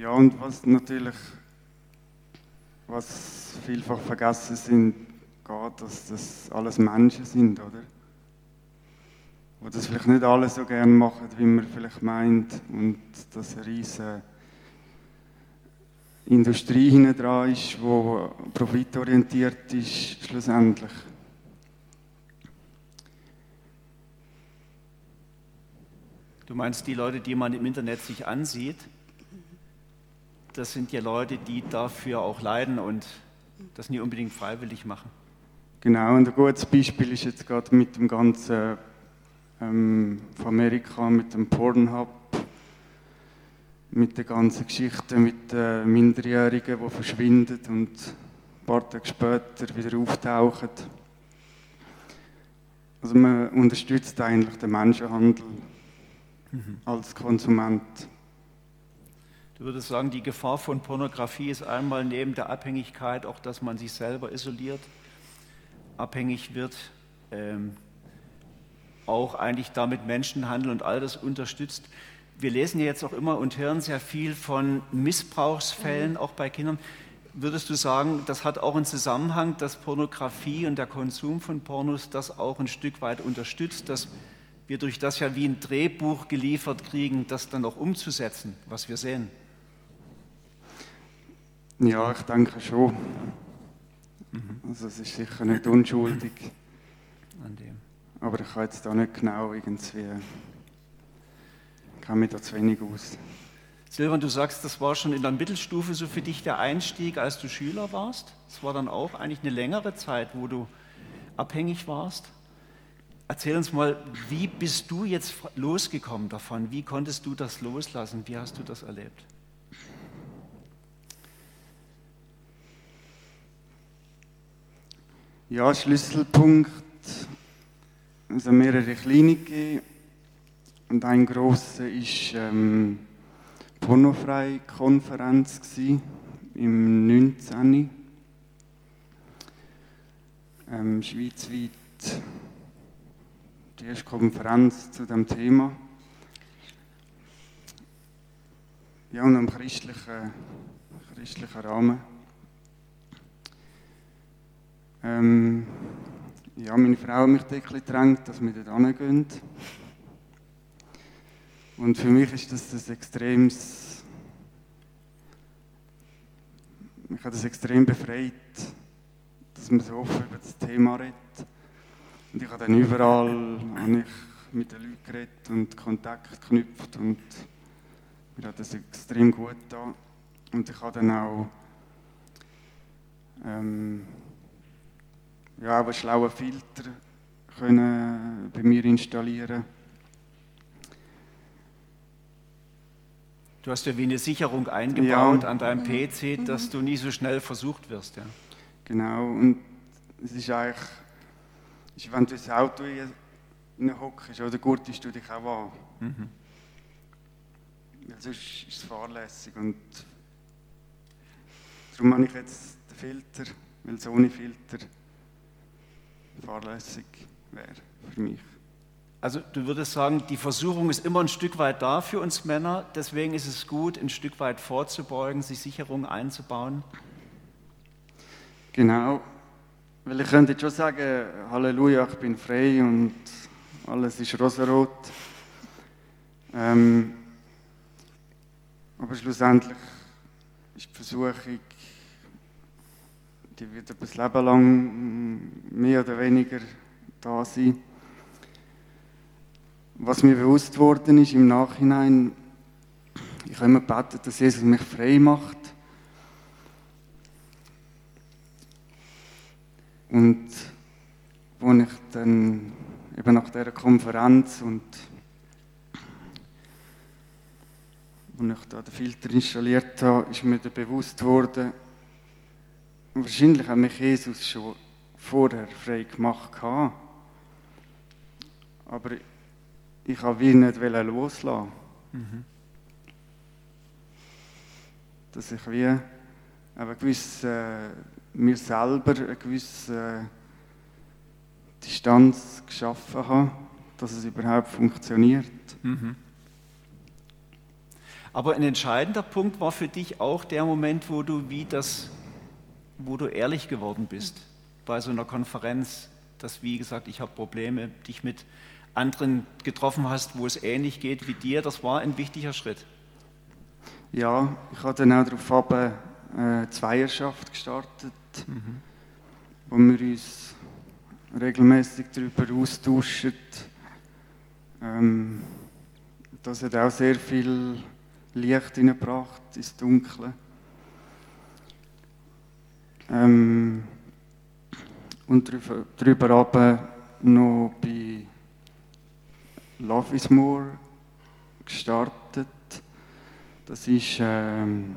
Ja, und was natürlich, was vielfach vergessen sind, geht, dass das alles Menschen sind, oder? Die das vielleicht nicht alle so gerne machen, wie man vielleicht meint, und dass eine riesige Industrie hinten dran ist, die profitorientiert ist, schlussendlich. Du meinst die Leute, die man im Internet sich ansieht, das sind ja Leute, die dafür auch leiden und das nie unbedingt freiwillig machen. Genau, und ein gutes Beispiel ist jetzt gerade mit dem ganzen ähm, von Amerika, mit dem Pornhub, mit der ganzen Geschichte mit den Minderjährigen, die verschwinden und ein paar Tage später wieder auftauchen. Also man unterstützt eigentlich den Menschenhandel mhm. als Konsument. Du würdest sagen, die Gefahr von Pornografie ist einmal neben der Abhängigkeit auch, dass man sich selber isoliert, abhängig wird, ähm, auch eigentlich damit Menschenhandel und all das unterstützt. Wir lesen ja jetzt auch immer und hören sehr viel von Missbrauchsfällen, mhm. auch bei Kindern. Würdest du sagen, das hat auch einen Zusammenhang, dass Pornografie und der Konsum von Pornos das auch ein Stück weit unterstützt, dass wir durch das ja wie ein Drehbuch geliefert kriegen, das dann auch umzusetzen, was wir sehen? Ja, ich denke schon. Mhm. Also es ist sicher nicht unschuldig. An dem. Aber ich kann jetzt da nicht genau irgendwie, kann mir da zu wenig aus. Silvan, du sagst, das war schon in der Mittelstufe so für dich der Einstieg, als du Schüler warst. Es war dann auch eigentlich eine längere Zeit, wo du abhängig warst. Erzähl uns mal, wie bist du jetzt losgekommen davon? Wie konntest du das loslassen? Wie hast du das erlebt? Ja, Schlüsselpunkt. Es haben mehrere gegeben. Und ein grosser war ähm, Pornofrei-Konferenz im 19. Ähm, schweizweit die erste Konferenz zu dem Thema. Ja, und im christlichen, christlichen Rahmen. Ähm, ja, meine Frau hat mich dort gedrängt, dass wir dort hingehen. Und für mich ist das ein extremes. Mich hat das extrem befreit, dass man so offen über das Thema redet. Und ich habe dann überall habe ich mit den Leuten geredet und Kontakt geknüpft und mir hat das extrem gut getan. Und ich habe dann auch ähm, ja, auch einen schlauen Filter können bei mir installieren Du hast ja wie eine Sicherung eingebaut ja. an deinem PC, dass du nie so schnell versucht wirst. Ja. Genau, und es ist eigentlich, ist, wenn du ins Auto hockst oder gurtest du dich auch an. Mhm. Weil sonst ist es fahrlässig und darum habe ich jetzt den Filter, weil es ohne Filter fahrlässig wäre für mich. Also du würdest sagen, die Versuchung ist immer ein Stück weit da für uns Männer, deswegen ist es gut, ein Stück weit vorzubeugen, sich Sicherungen einzubauen. Genau, weil ich könnte jetzt schon sagen, Halleluja, ich bin frei und alles ist rosarot. Ähm, aber schlussendlich ist die Versuchung die wird das Leben lang mehr oder weniger da sein. Was mir bewusst worden ist im Nachhinein, ich habe immer gebetet, dass Jesus mich frei macht. Und als ich dann eben nach dieser Konferenz und als ich da den Filter installiert habe, ist mir bewusst worden, wahrscheinlich hat mich Jesus schon vorher frei gemacht. Aber ich habe wie nicht loslassen. Mhm. Dass ich wie eine gewisse, äh, mir selber eine gewisse äh, Distanz geschaffen habe, dass es überhaupt funktioniert. Mhm. Aber ein entscheidender Punkt war für dich auch der Moment, wo du wie das, wo du ehrlich geworden bist bei so einer Konferenz, dass wie gesagt, ich habe Probleme, dich mit anderen getroffen hast, wo es ähnlich geht wie dir. Das war ein wichtiger Schritt. Ja, ich habe dann auch darauf eine äh, Zweierschaft gestartet, mhm. wo wir uns regelmäßig darüber austauschen. Ähm, das hat auch sehr viel Licht hineingebracht ins Dunkle. Ähm, und darüber, darüber noch bei Love is More gestartet. Das ist ähm,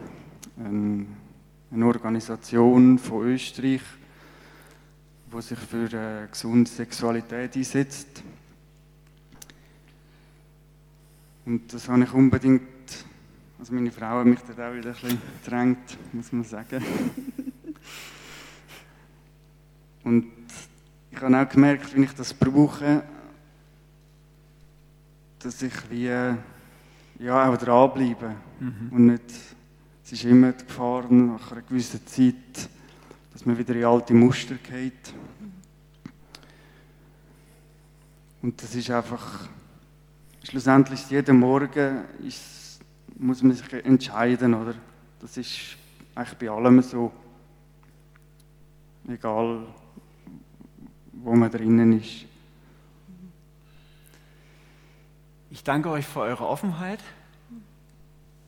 ein, eine Organisation von Österreich, die sich für äh, gesunde Sexualität einsetzt. Und das habe ich unbedingt, also meine Frau hat mich da auch wieder ein bisschen gedrängt, muss man sagen. Und ich habe auch gemerkt, wenn ich das brauche, dass ich wie ja, auch dranbleibe mhm. und nicht, es ist immer die Gefahr nach einer gewissen Zeit, dass man wieder in alte Muster geht. Und das ist einfach, schlussendlich jeden Morgen ist, muss man sich entscheiden, oder? Das ist eigentlich bei allem so. Egal, wo man drinnen ist. Ich danke euch für eure Offenheit.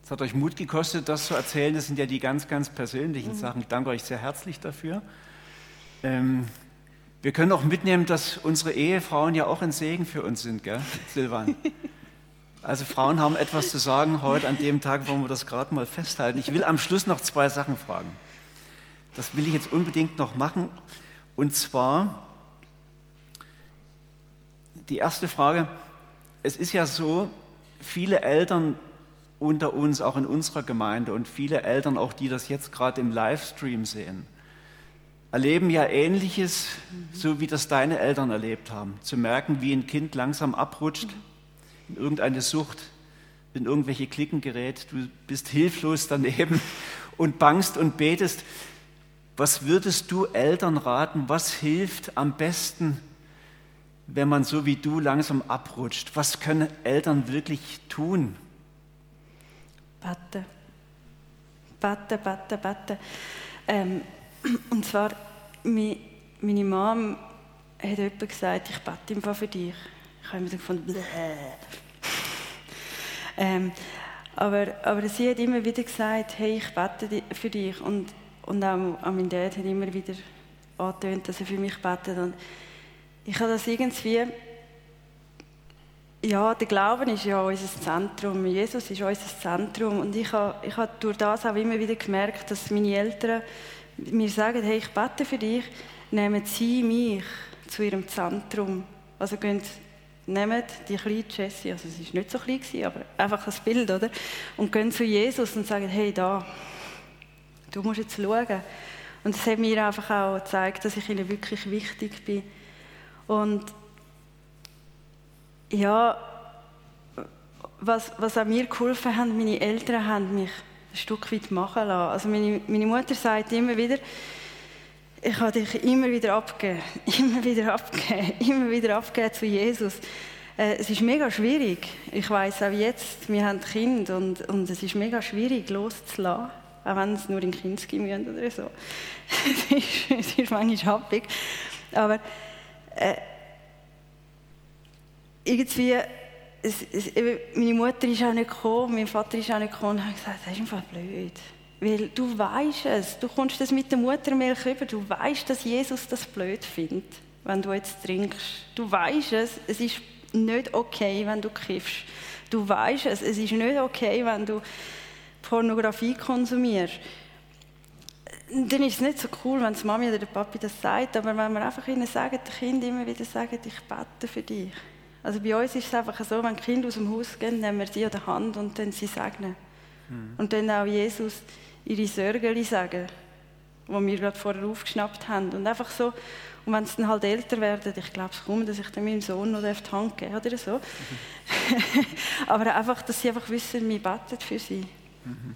Es hat euch Mut gekostet, das zu erzählen. Das sind ja die ganz, ganz persönlichen mhm. Sachen. Ich danke euch sehr herzlich dafür. Ähm, wir können auch mitnehmen, dass unsere Ehefrauen ja auch ein Segen für uns sind, gell, Silvan? Also Frauen haben etwas zu sagen heute an dem Tag, wo wir das gerade mal festhalten. Ich will am Schluss noch zwei Sachen fragen. Das will ich jetzt unbedingt noch machen. Und zwar die erste Frage, es ist ja so, viele Eltern unter uns, auch in unserer Gemeinde und viele Eltern, auch die das jetzt gerade im Livestream sehen, erleben ja Ähnliches, so wie das deine Eltern erlebt haben. Zu merken, wie ein Kind langsam abrutscht in irgendeine Sucht, in irgendwelche Klicken gerät, du bist hilflos daneben und bangst und betest. Was würdest du Eltern raten? Was hilft am besten wenn man so wie du langsam abrutscht? Was können Eltern wirklich tun? Beten. Beten, beten, beten. Ähm, und zwar, meine, meine Mom hat jemand gesagt, ich bete einfach für dich. Ich habe immer so gefunden, ähm, aber, aber sie hat immer wieder gesagt, hey, ich bete für dich. Und, und auch, mein Dad hat immer wieder angetönt, dass er für mich betet. Und ich habe das irgendwie, ja, der Glauben ist ja unser Zentrum, Jesus ist unser Zentrum und ich habe, ich habe durch das auch immer wieder gemerkt, dass meine Eltern mir sagen, hey, ich bete für dich, nehmen sie mich zu ihrem Zentrum. Also gehen, nehmt die kleine Jessie, also sie war nicht so klein, aber einfach das Bild, oder? Und gehen zu Jesus und sagen, hey, da, du musst jetzt schauen. Und das hat mir einfach auch gezeigt, dass ich ihnen wirklich wichtig bin. Und ja, was, was auch mir geholfen hat, meine Eltern haben mich ein Stück weit machen lassen. Also meine, meine Mutter sagt immer wieder, ich habe dich immer wieder abgegeben, immer wieder abgegeben, immer wieder abgegeben zu Jesus. Äh, es ist mega schwierig. Ich weiß auch jetzt, wir haben Kind und, und es ist mega schwierig loszulassen, auch wenn es nur in Kinski müssen oder so. es, ist, es ist manchmal happig. Aber äh, irgendwie, es, es, meine Mutter ist auch nicht gekommen, mein Vater ist auch nicht gekommen und hat gesagt, das ist einfach blöd. Weil du weißt es, du kommst das mit der Muttermilch über, du weißt, dass Jesus das blöd findet, wenn du jetzt trinkst. Du weißt es, es ist nicht okay, wenn du kiffst. Du weißt es, es ist nicht okay, wenn du Pornografie konsumierst. Dann ist es nicht so cool, wenn die Mami oder der Papi das sagt, aber wenn wir einfach ihnen sagen, den Kind immer wieder sagen, ich bete für dich. Also bei uns ist es einfach so, wenn Kinder aus dem Haus gehen, nehmen wir sie an der Hand und dann sie segnen. Mhm. Und dann auch Jesus ihre Sorgen sagen, die wir gerade vorher aufgeschnappt haben. Und einfach so, und wenn sie dann halt älter werden, ich glaube es kaum, dass ich dann meinem Sohn noch die Hand geben oder so. Mhm. Aber einfach, dass sie einfach wissen, wir beten für sie. Mhm.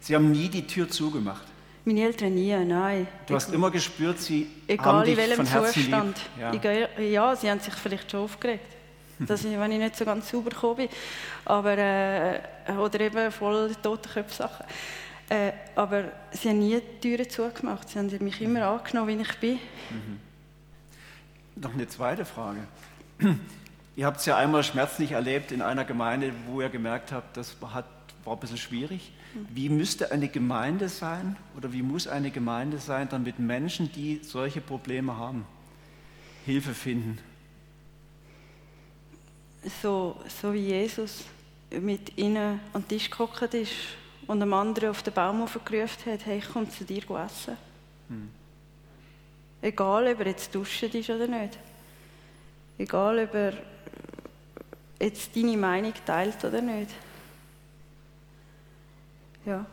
Sie haben nie die Tür zugemacht? Meine Eltern nie, nein. Du hast immer gespürt, sie Egal haben dich in welchem von Herzen Zustand. Ja. Ich, ja, sie haben sich vielleicht schon aufgeregt, dass ich, wenn ich nicht so ganz sauber gekommen bin. Aber, äh, oder eben voll Totenköpfe-Sachen. Äh, aber sie haben nie die Türen zugemacht. Sie haben mich immer angenommen, wie ich bin. Mhm. Noch eine zweite Frage. ihr habt es ja einmal schmerzlich erlebt in einer Gemeinde, wo ihr gemerkt habt, das hat, war ein bisschen schwierig. Wie müsste eine Gemeinde sein oder wie muss eine Gemeinde sein, damit Menschen, die solche Probleme haben, Hilfe finden? So, so wie Jesus mit ihnen an den Tisch gekocht ist und einem anderen auf den Baum gerufen hat, hey, ich komme zu dir essen. Hm. Egal, ob er jetzt duschen ist oder nicht. Egal, ob er jetzt deine Meinung teilt oder nicht. Ja.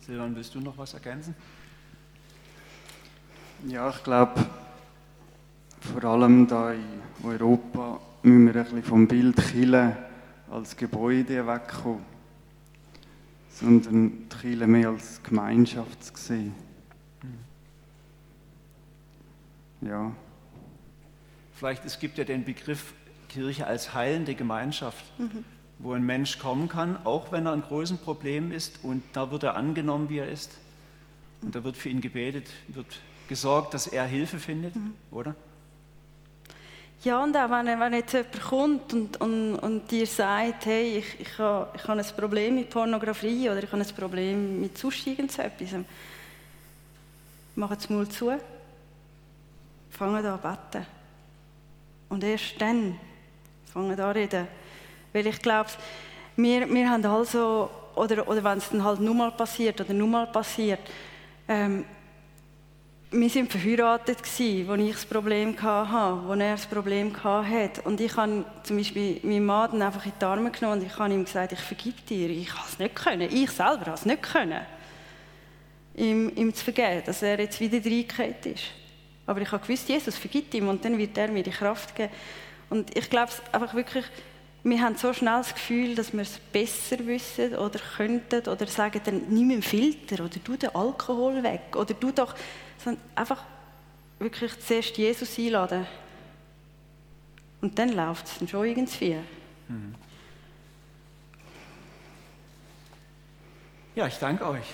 Silvan, willst du noch was ergänzen? Ja, ich glaube, vor allem da in Europa müssen wir ein bisschen vom Bild Kille als Gebäude wegkommen sondern die Kirche mehr als Gemeinschaft zu sehen. Ja. Vielleicht, es gibt ja den Begriff Kirche als heilende Gemeinschaft, mhm. Wo ein Mensch kommen kann, auch wenn er ein großes Problem ist und da wird er angenommen, wie er ist. Und da wird für ihn gebetet, wird gesorgt, dass er Hilfe findet, mhm. oder? Ja, und auch wenn, wenn jetzt jemand kommt und, und, und dir sagt, hey, ich, ich, habe, ich habe ein Problem mit Pornografie oder ich habe ein Problem mit sonst irgendetwas, mach das Maul zu, fangen an zu beten. Und erst dann fangen an zu reden. Weil ich glaube, wir, wir haben also, oder, oder wenn es dann halt nur mal passiert oder nur mal passiert, ähm, wir waren verheiratet als ich das Problem hatte, wo er das Problem hatte. Und ich habe zum Beispiel meinen Mann dann einfach in die Arme genommen und ich habe ihm gesagt, ich vergib dir. Ich habe es nicht können. Ich selber habe es nicht können, ihm, ihm zu vergeben, dass er jetzt wieder reingekehrt ist. Aber ich habe gewusst, Jesus vergibt ihm und dann wird er mir die Kraft geben. Und ich glaube einfach wirklich, wir haben so schnell das Gefühl, dass wir es besser wissen oder könnten oder sagen dann, nimm einen Filter oder du den Alkohol weg oder du doch sondern einfach wirklich zuerst Jesus einladen. Und dann läuft es dann schon irgendwie. Mhm. Ja, ich danke euch.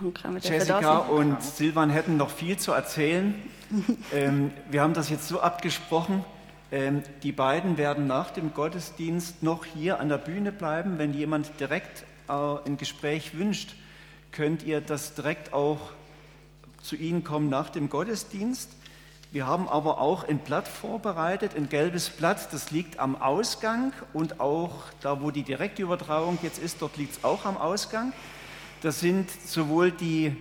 Danke, Jessica und Silvan hätten noch viel zu erzählen. ähm, wir haben das jetzt so abgesprochen. Ähm, die beiden werden nach dem Gottesdienst noch hier an der Bühne bleiben. Wenn jemand direkt äh, ein Gespräch wünscht, könnt ihr das direkt auch zu Ihnen kommen nach dem Gottesdienst. Wir haben aber auch ein Blatt vorbereitet, ein gelbes Blatt, das liegt am Ausgang und auch da, wo die Direktübertragung jetzt ist, dort liegt es auch am Ausgang. Das sind sowohl die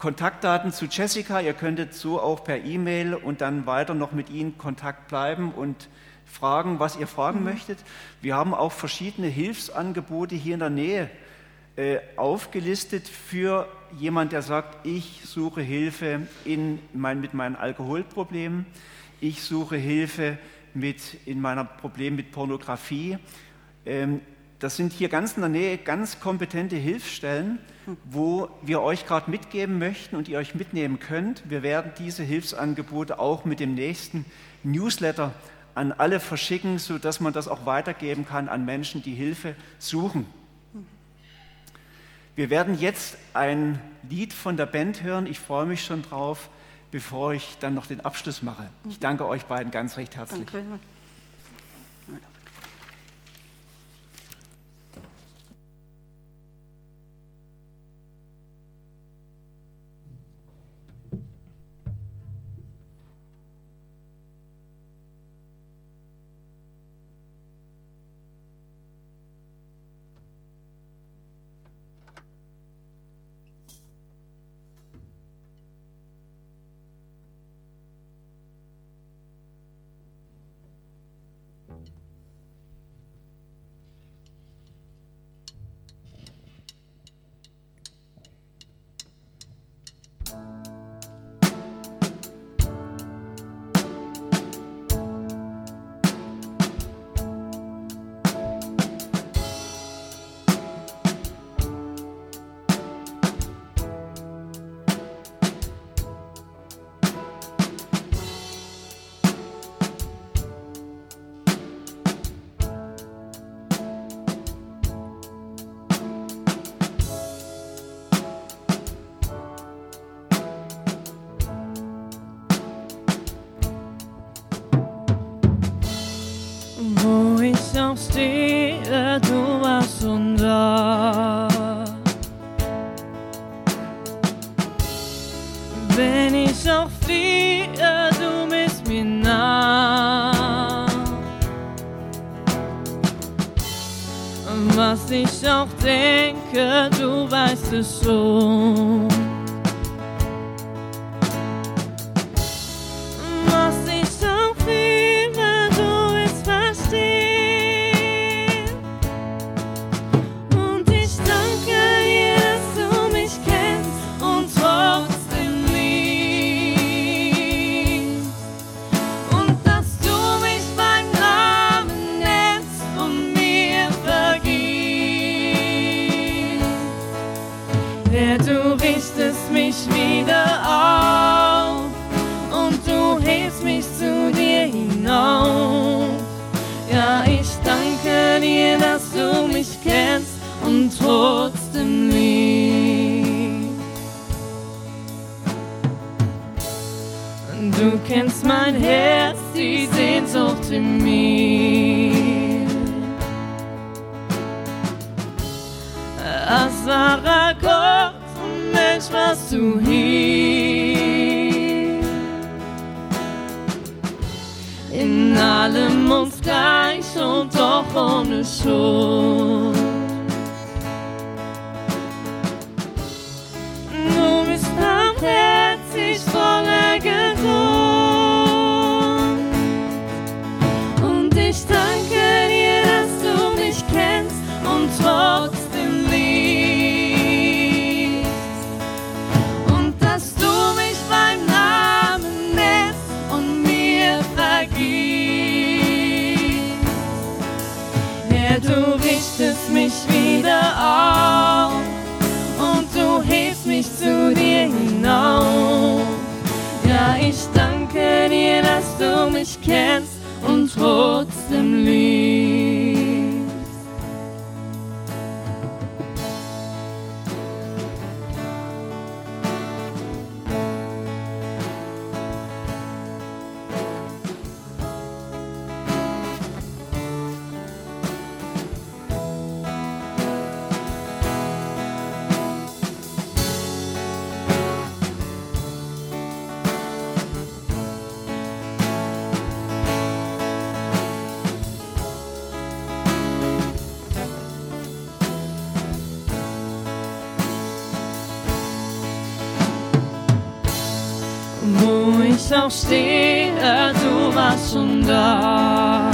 Kontaktdaten zu Jessica, ihr könntet so auch per E-Mail und dann weiter noch mit Ihnen Kontakt bleiben und fragen, was ihr fragen mhm. möchtet. Wir haben auch verschiedene Hilfsangebote hier in der Nähe äh, aufgelistet für jemand, der sagt, ich suche Hilfe in mein, mit meinen Alkoholproblemen, ich suche Hilfe mit, in meiner Problem mit Pornografie. Ähm, das sind hier ganz in der Nähe ganz kompetente Hilfsstellen, wo wir euch gerade mitgeben möchten und ihr euch mitnehmen könnt. Wir werden diese Hilfsangebote auch mit dem nächsten Newsletter an alle verschicken, sodass man das auch weitergeben kann an Menschen, die Hilfe suchen. Wir werden jetzt ein Lied von der Band hören. Ich freue mich schon drauf, bevor ich dann noch den Abschluss mache. Ich danke euch beiden ganz recht herzlich. Danke. aufstehe, du warst unser. Wenn ich auch fliehe, du bist mir nah. Was ich auch denke, du weißt es schon. mein Herz die Sehnsucht in mir. Asara Gott, Mensch, was du hier. In allem uns gleich und doch ohne Schuld. mich kennst und trotzdem liebst. jetzt aufstehe, du warst schon da.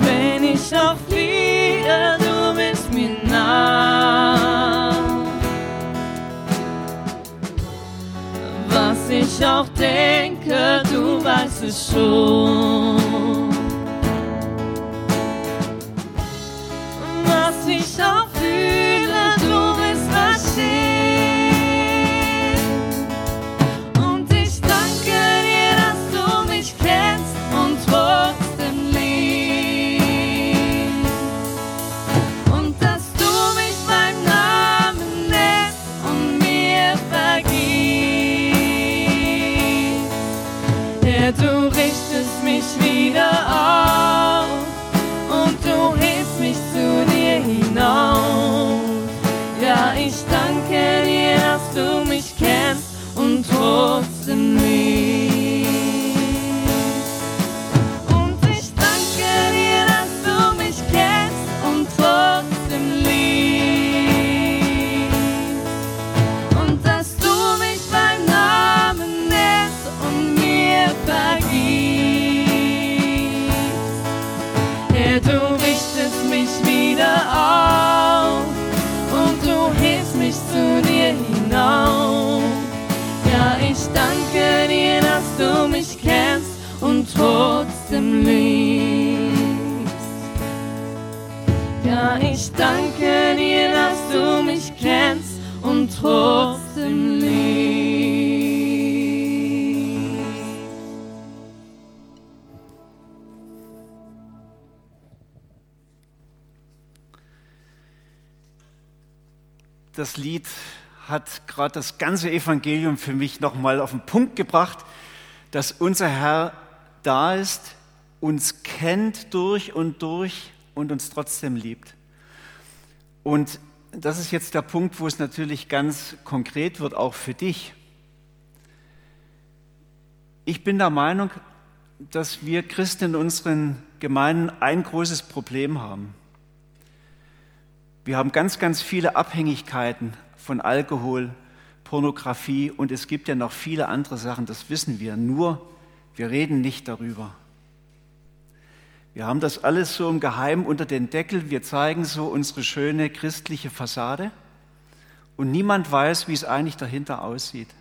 Wenn ich auch aufliehe, du bist mir nah. Was ich auch denke, du weißt es schon. Lied hat gerade das ganze Evangelium für mich nochmal auf den Punkt gebracht, dass unser Herr da ist, uns kennt durch und durch und uns trotzdem liebt. Und das ist jetzt der Punkt, wo es natürlich ganz konkret wird, auch für dich. Ich bin der Meinung, dass wir Christen in unseren Gemeinden ein großes Problem haben. Wir haben ganz, ganz viele Abhängigkeiten von Alkohol, Pornografie und es gibt ja noch viele andere Sachen, das wissen wir. Nur wir reden nicht darüber. Wir haben das alles so im Geheimen unter den Deckel. Wir zeigen so unsere schöne christliche Fassade und niemand weiß, wie es eigentlich dahinter aussieht.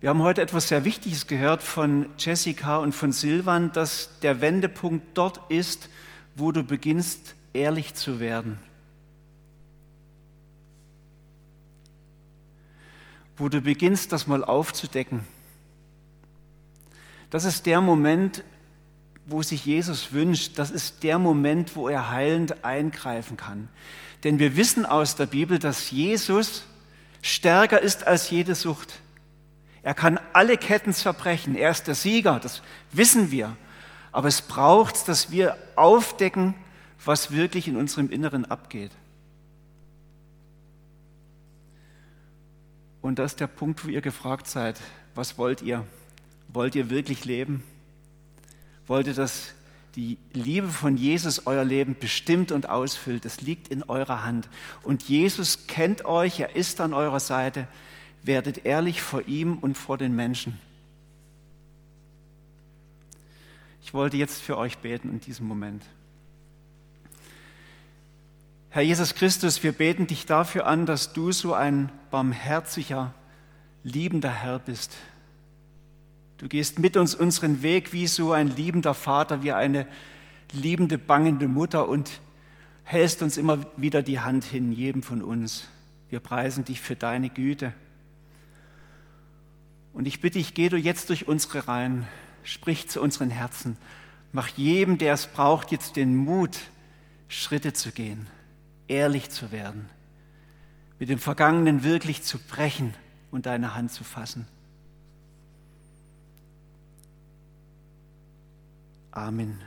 Wir haben heute etwas sehr Wichtiges gehört von Jessica und von Silvan, dass der Wendepunkt dort ist, wo du beginnst, ehrlich zu werden. Wo du beginnst, das mal aufzudecken. Das ist der Moment, wo sich Jesus wünscht. Das ist der Moment, wo er heilend eingreifen kann. Denn wir wissen aus der Bibel, dass Jesus stärker ist als jede Sucht. Er kann alle Ketten zerbrechen. Er ist der Sieger, das wissen wir. Aber es braucht, dass wir aufdecken, was wirklich in unserem Inneren abgeht. Und das ist der Punkt, wo ihr gefragt seid, was wollt ihr? Wollt ihr wirklich leben? Wollt ihr, dass die Liebe von Jesus euer Leben bestimmt und ausfüllt? Das liegt in eurer Hand. Und Jesus kennt euch, er ist an eurer Seite werdet ehrlich vor ihm und vor den Menschen. Ich wollte jetzt für euch beten in diesem Moment. Herr Jesus Christus, wir beten dich dafür an, dass du so ein barmherziger, liebender Herr bist. Du gehst mit uns unseren Weg wie so ein liebender Vater, wie eine liebende, bangende Mutter und hältst uns immer wieder die Hand hin, jedem von uns. Wir preisen dich für deine Güte. Und ich bitte dich, geh du jetzt durch unsere Reihen, sprich zu unseren Herzen, mach jedem, der es braucht, jetzt den Mut, Schritte zu gehen, ehrlich zu werden, mit dem Vergangenen wirklich zu brechen und deine Hand zu fassen. Amen.